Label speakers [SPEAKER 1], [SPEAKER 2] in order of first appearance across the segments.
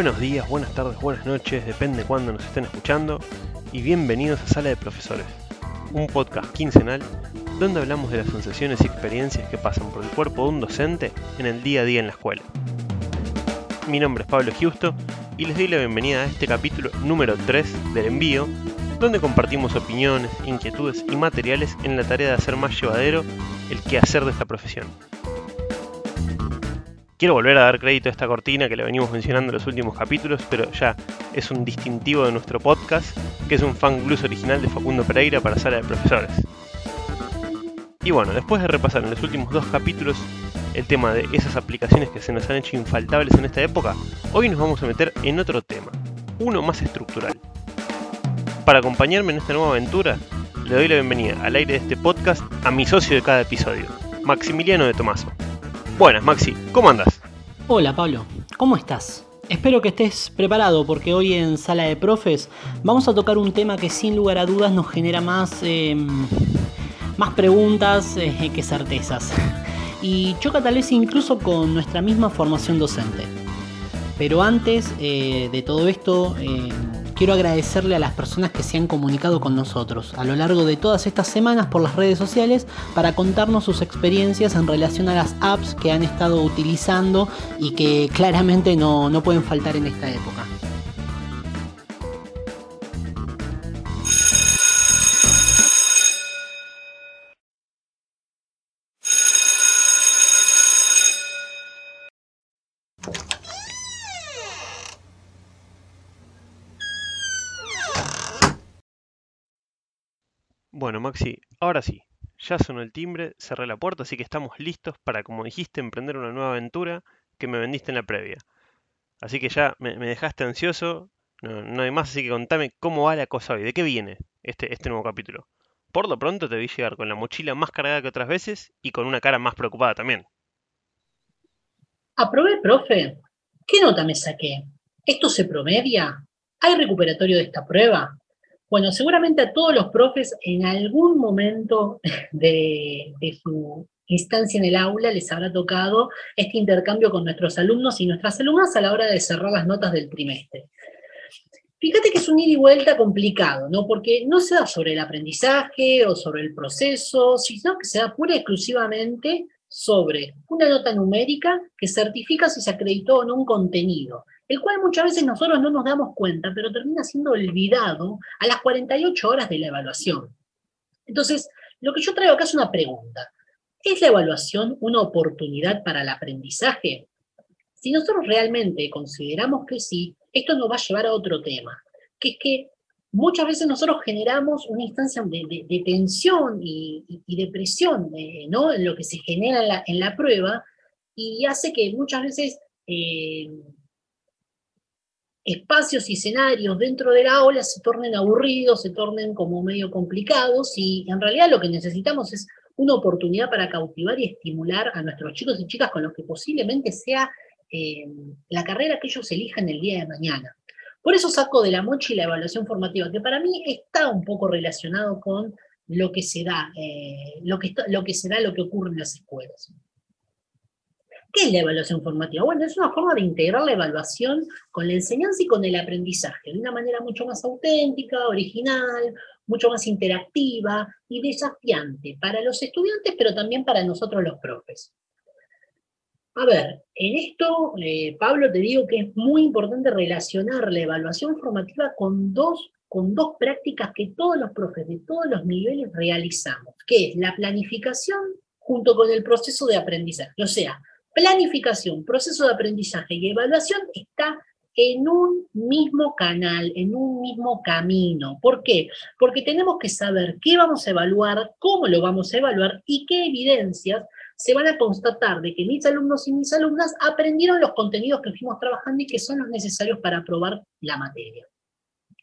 [SPEAKER 1] Buenos días, buenas tardes, buenas noches, depende de cuándo nos estén escuchando, y bienvenidos a Sala de Profesores, un podcast quincenal donde hablamos de las sensaciones y experiencias que pasan por el cuerpo de un docente en el día a día en la escuela. Mi nombre es Pablo Giusto y les doy la bienvenida a este capítulo número 3 del envío, donde compartimos opiniones, inquietudes y materiales en la tarea de hacer más llevadero el quehacer de esta profesión. Quiero volver a dar crédito a esta cortina que le venimos mencionando en los últimos capítulos, pero ya es un distintivo de nuestro podcast, que es un fan blues original de Facundo Pereira para Sala de Profesores. Y bueno, después de repasar en los últimos dos capítulos el tema de esas aplicaciones que se nos han hecho infaltables en esta época, hoy nos vamos a meter en otro tema, uno más estructural. Para acompañarme en esta nueva aventura, le doy la bienvenida al aire de este podcast a mi socio de cada episodio, Maximiliano de Tomaso. Buenas, Maxi, ¿cómo andas?
[SPEAKER 2] Hola, Pablo, ¿cómo estás? Espero que estés preparado porque hoy en Sala de Profes vamos a tocar un tema que sin lugar a dudas nos genera más, em, más preguntas eh, que certezas. Y choca tal vez incluso con nuestra misma formación docente. Pero antes eh, de todo esto, em, quiero agradecerle a las personas que se han comunicado con nosotros a lo largo de todas estas semanas por las redes sociales para contarnos sus experiencias en relación a las apps que han estado utilizando y que claramente no, no pueden faltar en esta época.
[SPEAKER 1] Bueno, Maxi, ahora sí, ya sonó el timbre, cerré la puerta, así que estamos listos para, como dijiste, emprender una nueva aventura que me vendiste en la previa. Así que ya me, dejaste ansioso, no, hay más, así que contame cómo va la cosa hoy, de qué viene este, este nuevo capítulo. Por lo pronto te vi llegar con la mochila más cargada que otras veces y con una cara más preocupada también.
[SPEAKER 3] Aprobé, profe. ¿Qué nota me saqué? ¿Esto se promedia? ¿Hay recuperatorio de esta prueba? Bueno, seguramente a todos los profes en algún momento de, su instancia en el aula les habrá tocado este intercambio con nuestros alumnos y nuestras alumnas a la hora de cerrar las notas del trimestre. Fíjate que es un ida y vuelta complicado, ¿no? Porque no se da sobre el aprendizaje o sobre el proceso, sino que se da pura y exclusivamente sobre una nota numérica que certifica si se acreditó o no un contenido el cual muchas veces nosotros no nos damos cuenta, pero termina siendo olvidado a las 48 horas de la evaluación. Entonces, lo que yo traigo acá es una pregunta. ¿Es la evaluación una oportunidad para el aprendizaje? Si nosotros realmente consideramos que sí, esto nos va a llevar a otro tema, que es que muchas veces nosotros generamos una instancia de, tensión y, de presión ¿no? en lo que se genera en la, prueba y hace que muchas veces eh, espacios y escenarios dentro de la aula se tornen aburridos, se tornen como medio complicados y en realidad lo que necesitamos es una oportunidad para cautivar y estimular a nuestros chicos y chicas con lo que posiblemente sea eh, la carrera que ellos elijan el día de mañana. Por eso saco de la mocha y la evaluación formativa, que para mí está un poco relacionado con lo que se da, eh, lo, que, lo que se da, lo que ocurre en las escuelas. ¿Qué es la evaluación formativa? Bueno, es una forma de integrar la evaluación con la enseñanza y con el aprendizaje, de una manera mucho más auténtica, original, mucho más interactiva y desafiante para los estudiantes, pero también para nosotros los profes. A ver, en esto, eh, Pablo, te digo que es muy importante relacionar la evaluación formativa con dos, con dos prácticas que todos los profes de todos los niveles realizamos, que es la planificación junto con el proceso de aprendizaje. O sea, planificación, proceso de aprendizaje y evaluación está en un mismo canal, en un mismo camino. ¿Por qué? Porque tenemos que saber qué vamos a evaluar, cómo lo vamos a evaluar y qué evidencias se van a constatar de que mis alumnos y mis alumnas aprendieron los contenidos que fuimos trabajando y que son los necesarios para aprobar la materia.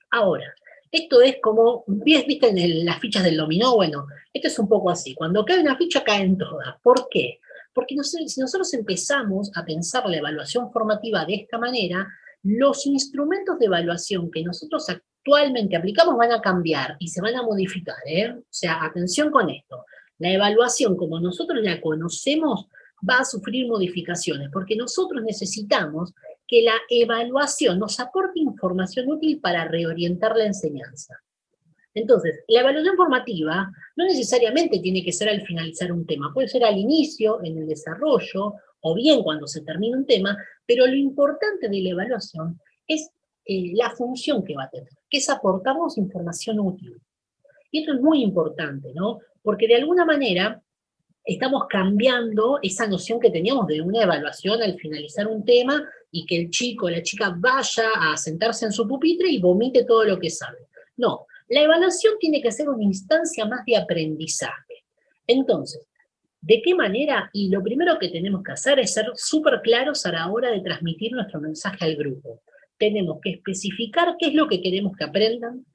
[SPEAKER 3] Ahora, esto es como, ¿viste en las fichas del dominó? Bueno, esto es un poco así. Cuando cae una ficha, caen todas. ¿Por qué? Porque si nosotros empezamos a pensar la evaluación formativa de esta manera, los instrumentos de evaluación que nosotros actualmente aplicamos van a cambiar y se van a modificar. ¿eh? O sea, atención con esto. La evaluación, como nosotros la conocemos, va a sufrir modificaciones, porque nosotros necesitamos que la evaluación nos aporte información útil para reorientar la enseñanza. Entonces, la evaluación formativa no necesariamente tiene que ser al finalizar un tema, puede ser al inicio, en el desarrollo, o bien cuando se termina un tema, pero lo importante de la evaluación es eh, la función que va a tener, que es aportarnos información útil. Y esto es muy importante, ¿no? Porque de alguna manera estamos cambiando esa noción que teníamos de una evaluación al finalizar un tema y que el chico o la chica vaya a sentarse en su pupitre y vomite todo lo que sabe. No, la evaluación tiene que ser una instancia más de aprendizaje. Entonces, ¿de qué manera? Y lo primero que tenemos que hacer es ser súper claros a la hora de transmitir nuestro mensaje al grupo. Tenemos que especificar qué es lo que queremos que aprendan,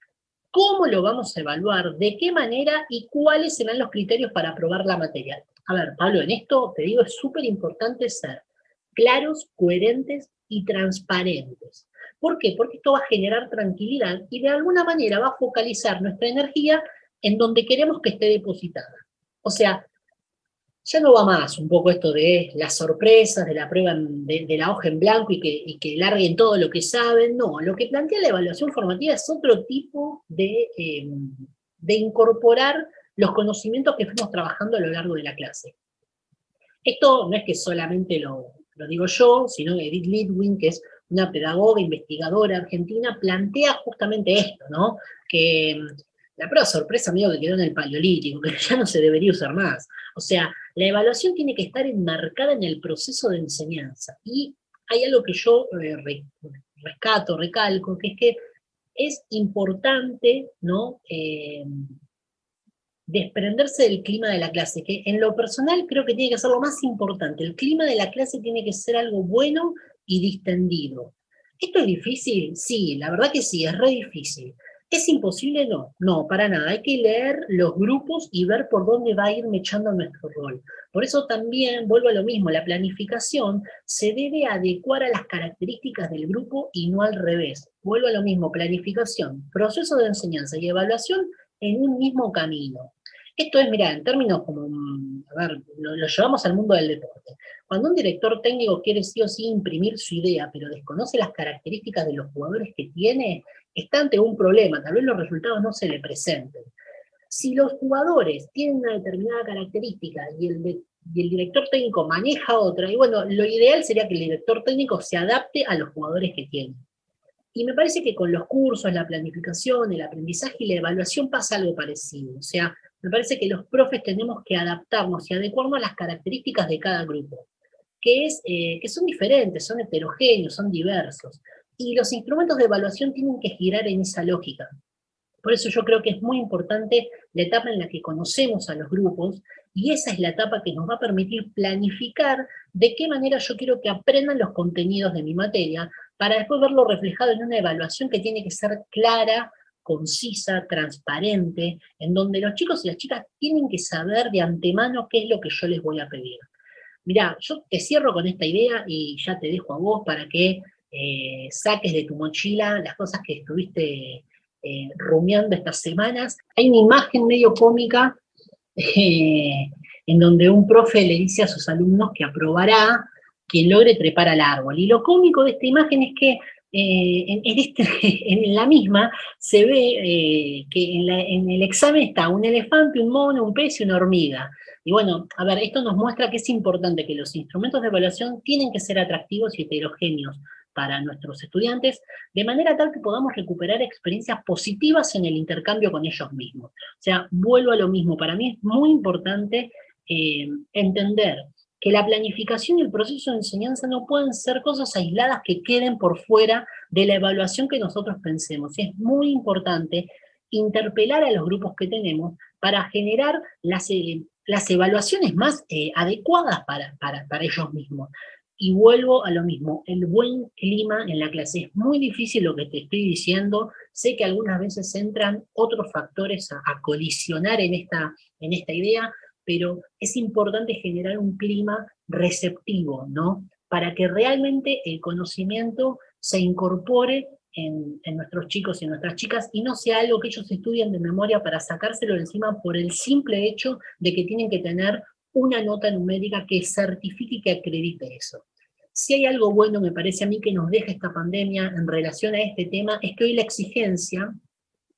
[SPEAKER 3] cómo lo vamos a evaluar, de qué manera y cuáles serán los criterios para aprobar la materia. A ver, Pablo, en esto te digo, es súper importante ser claros, coherentes y transparentes. ¿Por qué? Porque esto va a generar tranquilidad y de alguna manera va a focalizar nuestra energía en donde queremos que esté depositada. O sea, ya no va más un poco esto de las sorpresas, de la prueba de, la hoja en blanco y que, larguen todo lo que saben. No, lo que plantea la evaluación formativa es otro tipo de, em, de incorporar los conocimientos que fuimos trabajando a lo largo de la clase. Esto no es que solamente lo, lo digo yo, sino Edith Lidwin, que es una pedagoga, investigadora argentina, plantea justamente esto, ¿no? Que em, la prueba sorpresa medio que quedó en el paleolítico, que ya no se debería usar más. O sea, la evaluación tiene que estar enmarcada en el proceso de enseñanza. Y hay algo que yo eh, rescato, recalco, que es que es importante, ¿no? Eh, desprenderse del clima de la clase, que en lo personal creo que tiene que ser lo más importante. El clima de la clase tiene que ser algo bueno y distendido. ¿Esto es difícil? Sí, la verdad que sí, es re difícil. ¿Es imposible? No, no, para nada. Hay que leer los grupos y ver por dónde va a ir mechando nuestro rol. Por eso también, vuelvo a lo mismo, la planificación se debe adecuar a las características del grupo y no al revés. Vuelvo a lo mismo, planificación, proceso de enseñanza y evaluación en un mismo camino. Esto es, mira, en términos como, a ver, lo, llevamos al mundo del deporte. Cuando un director técnico quiere sí o sí imprimir su idea, pero desconoce las características de los jugadores que tiene, está ante un problema, tal vez los resultados no se le presenten. Si los jugadores tienen una determinada característica y el, el director técnico maneja otra, y bueno, lo ideal sería que el director técnico se adapte a los jugadores que tiene. Y me parece que con los cursos, la planificación, el aprendizaje y la evaluación pasa algo parecido. O sea, me parece que los profes tenemos que adaptarnos y adecuarnos a las características de cada grupo, que, es, eh, que son diferentes, son heterogéneos, son diversos y los instrumentos de evaluación tienen que girar en esa lógica. Por eso yo creo que es muy importante la etapa en la que conocemos a los grupos y esa es la etapa que nos va a permitir planificar de qué manera yo quiero que aprendan los contenidos de mi materia para después verlo reflejado en una evaluación que tiene que ser clara, concisa, transparente, en donde los chicos y las chicas tienen que saber de antemano qué es lo que yo les voy a pedir. Mirá, yo te cierro con esta idea y ya te dejo a vos para que eh, saques de tu mochila las cosas que estuviste eh, rumiando estas semanas. Hay una imagen medio cómica eh, en donde un profe le dice a sus alumnos que aprobará quien logre trepar al árbol. Y lo cómico de esta imagen es que en, este, en, la misma se ve que en, en, el examen está un elefante, un mono, un pez y una hormiga. Y bueno, a ver, esto nos muestra que es importante que los instrumentos de evaluación tienen que ser atractivos y heterogéneos, para nuestros estudiantes, de manera tal que podamos recuperar experiencias positivas en el intercambio con ellos mismos. O sea, vuelvo a lo mismo, para mí es muy importante eh, entender que la planificación y el proceso de enseñanza no pueden ser cosas aisladas que queden por fuera de la evaluación que nosotros pensemos. Es muy importante interpelar a los grupos que tenemos para generar las, eh, las evaluaciones más eh, adecuadas para, para, para ellos mismos. Y vuelvo a lo mismo, el buen clima en la clase. Es muy difícil lo que te estoy diciendo. Sé que algunas veces entran otros factores a, colisionar en esta, en esta idea, pero es importante generar un clima receptivo, ¿no? Para que realmente el conocimiento se incorpore en, nuestros chicos y en nuestras chicas y no sea algo que ellos estudien de memoria para sacárselo de encima por el simple hecho de que tienen que tener una nota numérica que certifique y que acredite eso. Si hay algo bueno, me parece a mí, que nos deja esta pandemia en relación a este tema, es que hoy la exigencia,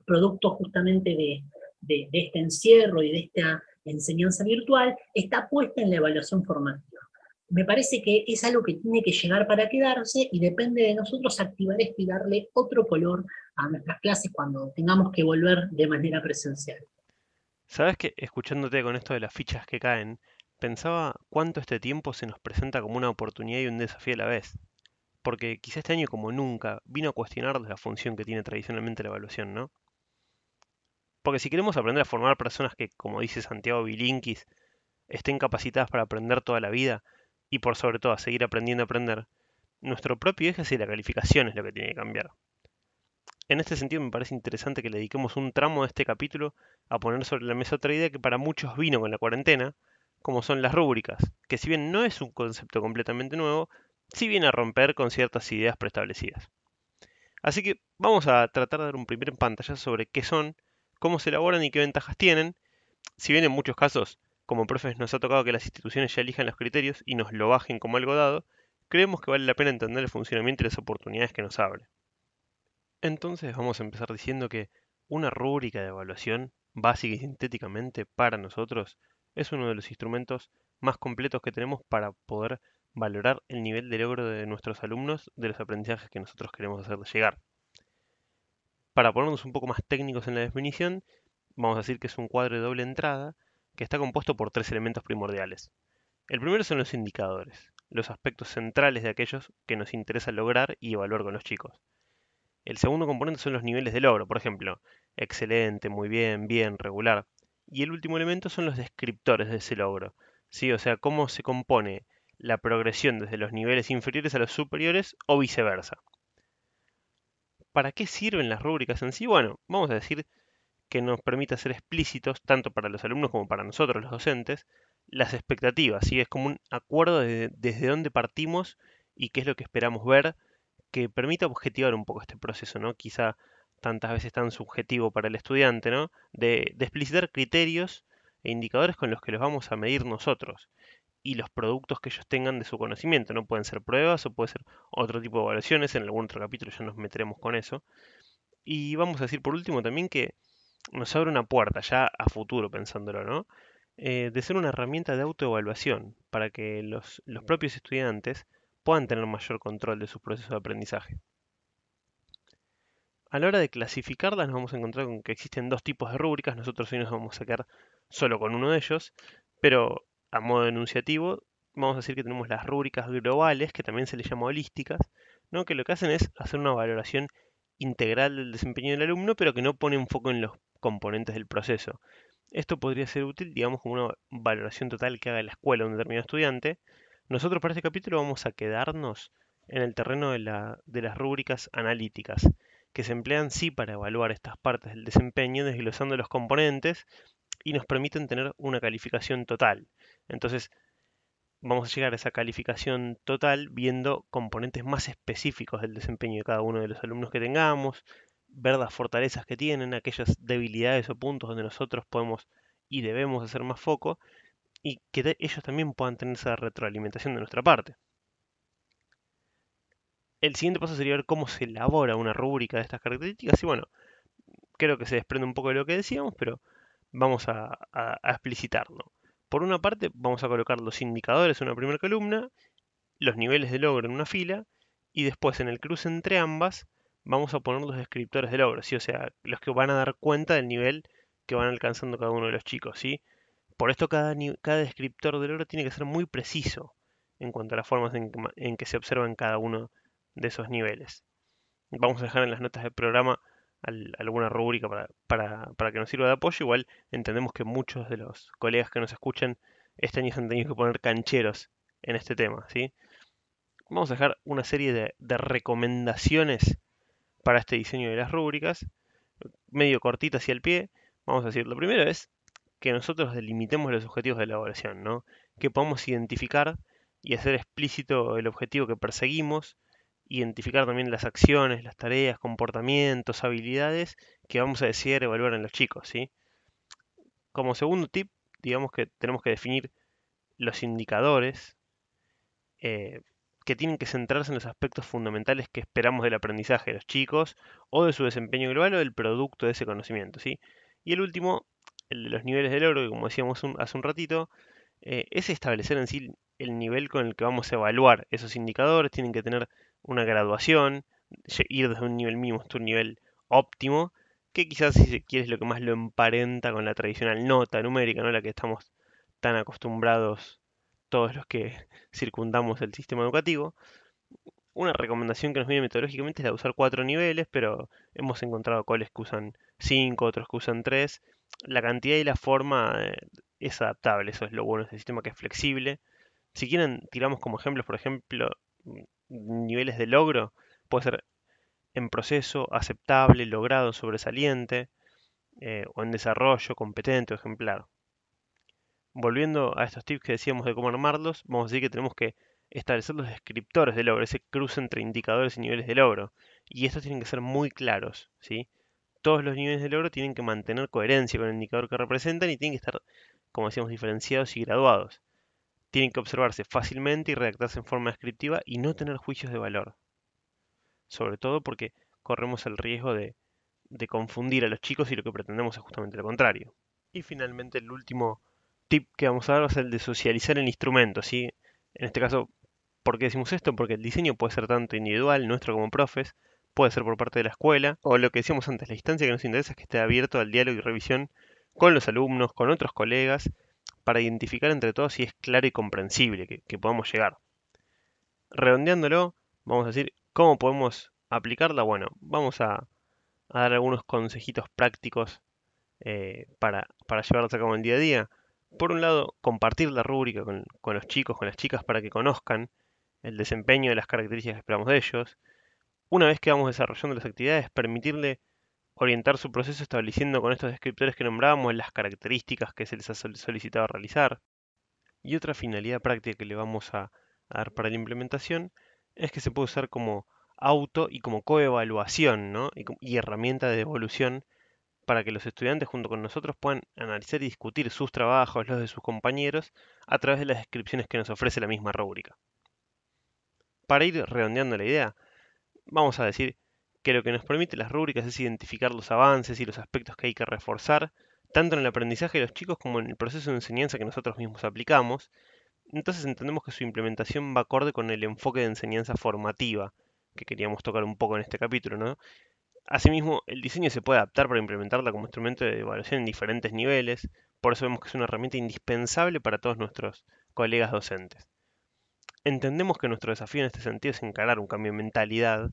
[SPEAKER 3] producto justamente de, de este encierro y de esta enseñanza virtual, está puesta en la evaluación formativa. Me parece que es algo que tiene que llegar para quedarse y depende de nosotros activar esto y darle otro color a nuestras clases cuando tengamos que volver de manera presencial.
[SPEAKER 1] Sabes que escuchándote con esto de las fichas que caen, pensaba cuánto este tiempo se nos presenta como una oportunidad y un desafío a la vez. Porque quizá este año como nunca vino a cuestionar la función que tiene tradicionalmente la evaluación, ¿no? Porque si queremos aprender a formar personas que, como dice Santiago Bilinkis, estén capacitadas para aprender toda la vida y por sobre todo a seguir aprendiendo a aprender, nuestro propio eje hacia la calificación es lo que tiene que cambiar. En este sentido me parece interesante que le dediquemos un tramo de este capítulo a poner sobre la mesa otra idea que para muchos vino con la cuarentena, como son las rúbricas, que si bien no es un concepto completamente nuevo, sí viene a romper con ciertas ideas preestablecidas. Así que vamos a tratar de dar un primer pantalla sobre qué son, cómo se elaboran y qué ventajas tienen. Si bien en muchos casos, como profes, nos ha tocado que las instituciones ya elijan los criterios y nos lo bajen como algo dado, creemos que vale la pena entender el funcionamiento y las oportunidades que nos abre. Entonces vamos a empezar diciendo que una rúbrica de evaluación, básica y sintéticamente para nosotros, es uno de los instrumentos más completos que tenemos para poder valorar el nivel de logro de nuestros alumnos de los aprendizajes que nosotros queremos hacerles llegar. Para ponernos un poco más técnicos en la definición, vamos a decir que es un cuadro de doble entrada que está compuesto por tres elementos primordiales. El primero son los indicadores, los aspectos centrales de aquellos que nos interesa lograr y evaluar con los chicos. El segundo componente son los niveles de logro, por ejemplo, excelente, muy bien, bien, regular. Y el último elemento son los descriptores de ese logro, ¿sí? o sea, cómo se compone la progresión desde los niveles inferiores a los superiores o viceversa. ¿Para qué sirven las rúbricas en sí? Bueno, vamos a decir que nos permite ser explícitos, tanto para los alumnos como para nosotros, los docentes, las expectativas. ¿sí? Es como un acuerdo de, desde dónde partimos y qué es lo que esperamos ver, que permita objetivar un poco este proceso, ¿no? Quizá tantas veces tan subjetivo para el estudiante, ¿no? De, de explicitar criterios e indicadores con los que los vamos a medir nosotros y los productos que ellos tengan de su conocimiento. No pueden ser pruebas o puede ser otro tipo de evaluaciones. En algún otro capítulo ya nos meteremos con eso. Y vamos a decir por último también que nos abre una puerta ya a futuro, pensándolo, ¿no? Eh, de ser una herramienta de autoevaluación para que los, los propios estudiantes puedan tener mayor control de su proceso de aprendizaje. A la hora de clasificarlas nos vamos a encontrar con que existen dos tipos de rúbricas, nosotros hoy nos vamos a quedar solo con uno de ellos, pero a modo enunciativo, vamos a decir que tenemos las rúbricas globales, que también se les llama holísticas, ¿no? que lo que hacen es hacer una valoración integral del desempeño del alumno, pero que no pone un foco en los componentes del proceso. Esto podría ser útil, digamos, como una valoración total que haga la escuela un determinado estudiante. Nosotros para este capítulo vamos a quedarnos en el terreno de las rúbricas analíticas, que se emplean sí para evaluar estas partes del desempeño, desglosando los componentes y nos permiten tener una calificación total. Entonces, vamos a llegar a esa calificación total viendo componentes más específicos del desempeño de cada uno de los alumnos que tengamos, ver las fortalezas que tienen, aquellas debilidades o puntos donde nosotros podemos y debemos hacer más foco y que ellos también puedan tener esa retroalimentación de nuestra parte. El siguiente paso sería ver cómo se elabora una rúbrica de estas características y bueno, creo que se desprende un poco de lo que decíamos, pero vamos a, explicitarlo. Por una parte, vamos a colocar los indicadores en una primera columna, los niveles de logro en una fila, y después en el cruce entre ambas vamos a poner los descriptores de logro, ¿sí? o sea, los que van a dar cuenta del nivel que van alcanzando cada uno de los chicos. ¿sí? Por esto cada, cada descriptor de logro tiene que ser muy preciso en cuanto a las formas en que, en que se observan cada uno de esos niveles. Vamos a dejar en las notas del programa alguna rúbrica para, que nos sirva de apoyo. Igual entendemos que muchos de los colegas que nos escuchan este año han tenido que poner cancheros en este tema. ¿sí? Vamos a dejar una serie de, de recomendaciones para este diseño de las rúbricas, medio cortitas hacia el pie. Vamos a decir, lo primero es que nosotros delimitemos los objetivos de elaboración, ¿no? que podamos identificar y hacer explícito el objetivo que perseguimos, identificar también las acciones, las tareas, comportamientos, habilidades que vamos a decidir evaluar en los chicos. ¿sí? Como segundo tip, digamos que tenemos que definir los indicadores, eh, que tienen que centrarse en los aspectos fundamentales que esperamos del aprendizaje de los chicos o de su desempeño global o del producto de ese conocimiento. ¿sí? Y el último, el de los niveles de logro, que como decíamos hace un ratito, eh, es establecer en sí el nivel con el que vamos a evaluar esos indicadores. Tienen que tener una graduación, ir desde un nivel mínimo hasta un nivel óptimo, que quizás si se quiere es lo que más lo emparenta con la tradicional nota numérica, ¿no? la que estamos tan acostumbrados todos los que circundamos el sistema educativo. Una recomendación que nos viene metodológicamente es la de usar cuatro niveles, pero hemos encontrado coles que usan cinco, otros que usan tres. La cantidad y la forma eh, es adaptable, eso es lo bueno de este sistema que es flexible. Si quieren, tiramos como ejemplos, por ejemplo, niveles de logro, puede ser en proceso, aceptable, logrado, sobresaliente, eh, o en desarrollo, competente o ejemplar. Volviendo a estos tips que decíamos de cómo armarlos, vamos a decir que tenemos que establecer los descriptores de logro, ese cruce entre indicadores y niveles de logro. Y estos tienen que ser muy claros, ¿sí? Todos los niveles de logro tienen que mantener coherencia con el indicador que representan y tienen que estar, como decíamos, diferenciados y graduados. Tienen que observarse fácilmente y redactarse en forma descriptiva y no tener juicios de valor sobre todo porque corremos el riesgo de, confundir a los chicos y lo que pretendemos es justamente lo contrario. Y finalmente el último tip que vamos a dar es el de socializar el instrumento, ¿sí? En este caso, ¿por qué decimos esto? Porque el diseño puede ser tanto individual, nuestro como profes, puede ser por parte de la escuela, o lo que decíamos antes, la instancia que nos interesa es que esté abierto al diálogo y revisión con los alumnos, con otros colegas, para identificar entre todos si es claro y comprensible que, podamos llegar. Redondeándolo, vamos a decir ¿Cómo podemos aplicarla? Bueno, vamos a, dar algunos consejitos prácticos eh, para, para a cabo en el día a día. Por un lado, compartir la rúbrica con, los chicos, con las chicas, para que conozcan el desempeño y las características que esperamos de ellos. Una vez que vamos desarrollando las actividades, permitirle orientar su proceso estableciendo con estos descriptores que nombrábamos las características que se les ha solicitado realizar. Y otra finalidad práctica que le vamos a dar para la implementación es que se puede usar como auto y como coevaluación ¿no? y, herramienta de devolución para que los estudiantes junto con nosotros puedan analizar y discutir sus trabajos, los de sus compañeros, a través de las descripciones que nos ofrece la misma rúbrica. Para ir redondeando la idea, vamos a decir que lo que nos permite las rúbricas es identificar los avances y los aspectos que hay que reforzar, tanto en el aprendizaje de los chicos como en el proceso de enseñanza que nosotros mismos aplicamos, entonces entendemos que su implementación va acorde con el enfoque de enseñanza formativa que queríamos tocar un poco en este capítulo. Asimismo, el diseño se puede adaptar para implementarla como instrumento de evaluación en diferentes niveles, por eso vemos que es una herramienta indispensable para todos nuestros colegas docentes. Entendemos que nuestro desafío en este sentido es encarar un cambio de mentalidad,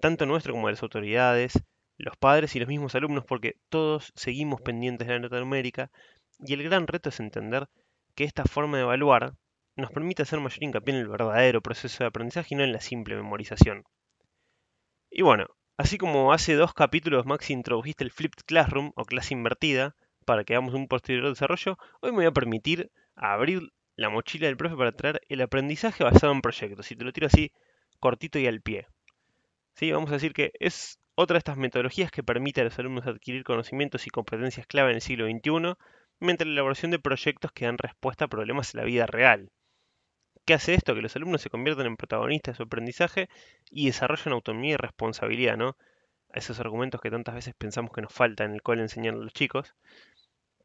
[SPEAKER 1] tanto nuestro como de las autoridades, los padres y los mismos alumnos, porque todos seguimos pendientes de la nota numérica, y el gran reto es entender que esta forma de evaluar nos permite hacer mayor hincapié en el verdadero proceso de aprendizaje y no en la simple memorización. Y bueno, así como hace dos capítulos Max introdujiste el Flipped Classroom o clase invertida para que hagamos un posterior desarrollo, hoy me voy a permitir abrir la mochila del profe para traer el aprendizaje basado en proyectos. Y te lo tiro así cortito y al pie. ¿Sí? Vamos a decir que es otra de estas metodologías que permite a los alumnos adquirir conocimientos y competencias clave en el siglo XXI mediante la elaboración de proyectos que dan respuesta a problemas en la vida real. ¿Qué hace esto? Que los alumnos se conviertan en protagonistas de su aprendizaje y desarrollen autonomía y responsabilidad, ¿no? Esos argumentos que tantas veces pensamos que nos falta en el cual enseñar a los chicos.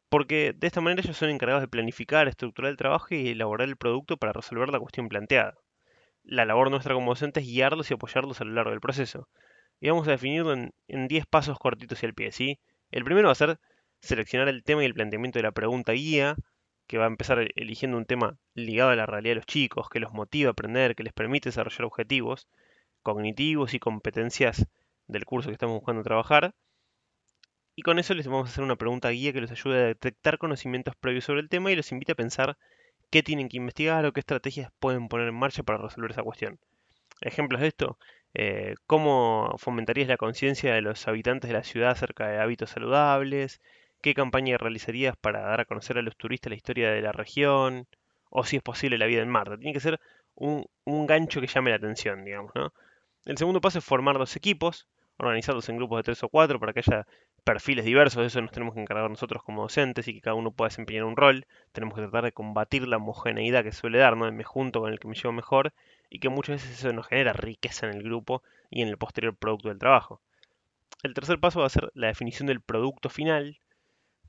[SPEAKER 1] Porque de esta manera ellos son encargados de planificar, estructurar el trabajo y elaborar el producto para resolver la cuestión planteada. La labor nuestra como docente es guiarlos y apoyarlos a lo largo del proceso. Y vamos a definirlo en 10 pasos cortitos y al pie, ¿sí? El primero va a ser seleccionar el tema y el planteamiento de la pregunta guía, que va a empezar eligiendo un tema ligado a la realidad de los chicos, que los motiva a aprender, que les permite desarrollar objetivos cognitivos y competencias del curso que estamos buscando trabajar. Y con eso les vamos a hacer una pregunta guía que les ayude a detectar conocimientos previos sobre el tema y los invita a pensar qué tienen que investigar o qué estrategias pueden poner en marcha para resolver esa cuestión. Ejemplos de esto, eh, cómo fomentarías la conciencia de los habitantes de la ciudad acerca de hábitos saludables, qué campaña realizarías para dar a conocer a los turistas la historia de la región, o si es posible la vida en Marte. Tiene que ser un, gancho que llame la atención, digamos, ¿no? El segundo paso es formar los equipos, organizarlos en grupos de tres o cuatro para que haya perfiles diversos, de eso nos tenemos que encargar nosotros como docentes y que cada uno pueda desempeñar un rol. Tenemos que tratar de combatir la homogeneidad que suele dar, ¿no? me junto con el que me llevo mejor y que muchas veces eso nos genera riqueza en el grupo y en el posterior producto del trabajo. El tercer paso va a ser la definición del producto final,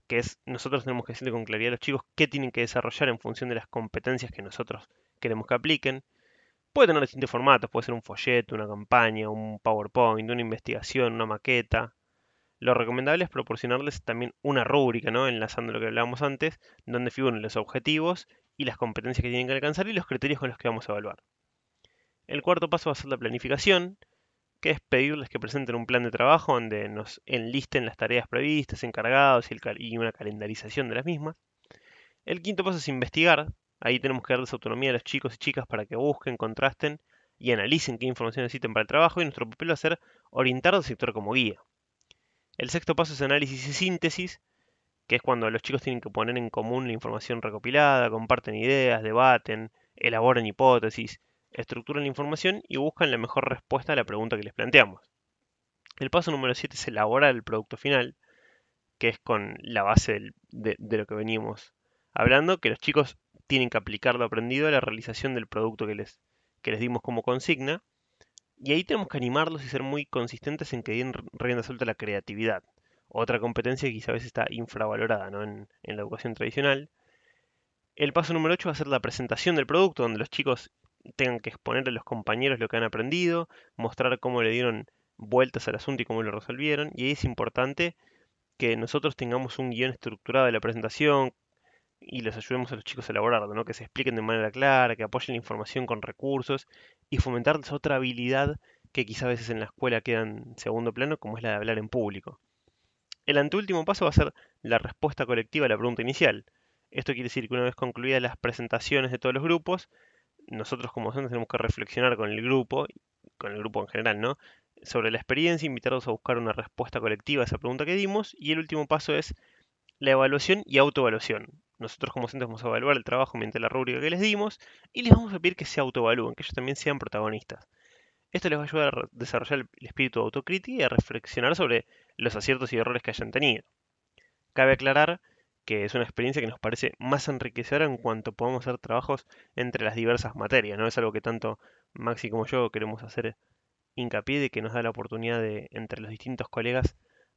[SPEAKER 1] que es nosotros tenemos que decirle con claridad a los chicos qué tienen que desarrollar en función de las competencias que nosotros queremos que apliquen. Puede tener distintos formatos, puede ser un folleto, una campaña, un PowerPoint, una investigación, una maqueta. Lo recomendable es proporcionarles también una rúbrica, ¿no? enlazando lo que hablábamos antes, donde figuren los objetivos y las competencias que tienen que alcanzar y los criterios con los que vamos a evaluar. El cuarto paso va a ser la planificación, que es pedirles que presenten un plan de trabajo donde nos enlisten las tareas previstas, encargados y, una calendarización de las mismas. El quinto paso es investigar. Ahí tenemos que darles autonomía a los chicos y chicas para que busquen, contrasten y analicen qué información necesiten para el trabajo y nuestro papel va a ser orientar al sector como guía. El sexto paso es análisis y síntesis, que es cuando los chicos tienen que poner en común la información recopilada, comparten ideas, debaten, elaboran hipótesis, estructuran la información y buscan la mejor respuesta a la pregunta que les planteamos. El paso número 7 es elaborar el producto final, que es con la base de, lo que veníamos hablando, que los chicos tienen que aplicar lo aprendido a la realización del producto que les, que les dimos como consigna. Y ahí tenemos que animarlos y ser muy consistentes en que den rienda suelta a la creatividad. Otra competencia que quizá a veces está infravalorada en, en la educación tradicional. El paso número 8 va a ser la presentación del producto, donde los chicos tengan que exponer a los compañeros lo que han aprendido, mostrar cómo le dieron vueltas al asunto y cómo lo resolvieron. Y ahí es importante que nosotros tengamos un guion estructurado de la presentación y les ayudemos a los chicos a elaborarlo, que se expliquen de manera clara, que apoyen la información con recursos y fomentarles otra habilidad que quizá a veces en la escuela queda en segundo plano, como es la de hablar en público. El anteúltimo paso va a ser la respuesta colectiva a la pregunta inicial. Esto quiere decir que una vez concluidas las presentaciones de todos los grupos, nosotros como docentes tenemos que reflexionar con el grupo, con el grupo en general, ¿no? Sobre la experiencia, invitarlos a buscar una respuesta colectiva a esa pregunta que dimos. Y el último paso es la evaluación y autoevaluación. Nosotros como docentes vamos a evaluar el trabajo mediante la rúbrica que les dimos y les vamos a pedir que se autoevalúen, que ellos también sean protagonistas. Esto les va a ayudar a desarrollar el espíritu de autocrítica y a reflexionar sobre los aciertos y errores que hayan tenido. Cabe aclarar que es una experiencia que nos parece más enriquecedora en cuanto podamos hacer trabajos entre las diversas materias, ¿no? Es algo que tanto Maxi como yo queremos hacer hincapié de que nos da la oportunidad de, entre los distintos colegas,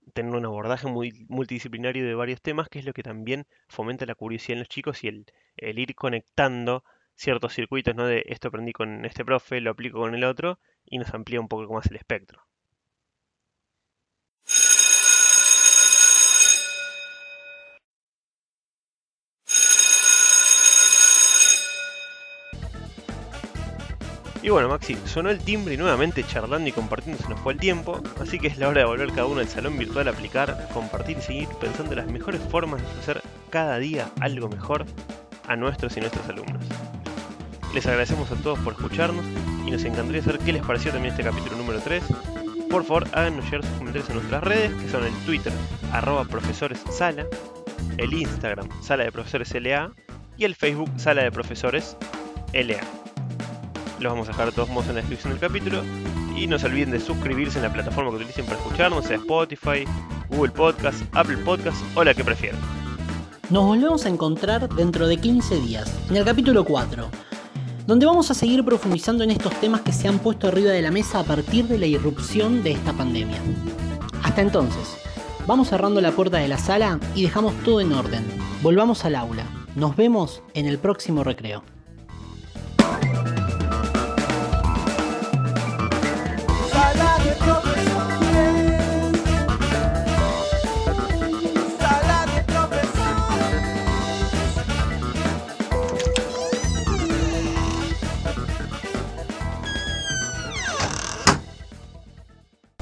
[SPEAKER 1] tener un abordaje muy multidisciplinario de varios temas, que es lo que también fomenta la curiosidad en los chicos y el, el ir conectando ciertos circuitos, ¿no? De esto aprendí con este profe, lo aplico con el otro, y nos amplía un poco más el espectro. Y bueno, Maxi, sonó el timbre y nuevamente charlando y compartiendo se nos fue el tiempo, así que es la hora de volver cada uno al salón virtual a aplicar, compartir y seguir pensando en las mejores formas de hacer cada día algo mejor a nuestros y nuestros alumnos. Les agradecemos a todos por escucharnos y nos encantaría saber qué les pareció también este capítulo número 3. Por favor, háganos llegar sus comentarios en nuestras redes, que son el Twitter, arroba profesores el Instagram, sala de profesores LA, y el Facebook, sala de profesores LA. Los vamos a dejar de todos modos en la descripción del capítulo. Y no se olviden de suscribirse en la plataforma que utilicen para escucharnos, sea Spotify, Google Podcast, Apple Podcast o la que prefieran.
[SPEAKER 2] Nos volvemos a encontrar dentro de 15 días, en el capítulo 4, donde vamos a seguir profundizando en estos temas que se han puesto arriba de la mesa a partir de la irrupción de esta pandemia. Hasta entonces, vamos cerrando la puerta de la sala y dejamos todo en orden. Volvamos al aula. Nos vemos en el próximo recreo.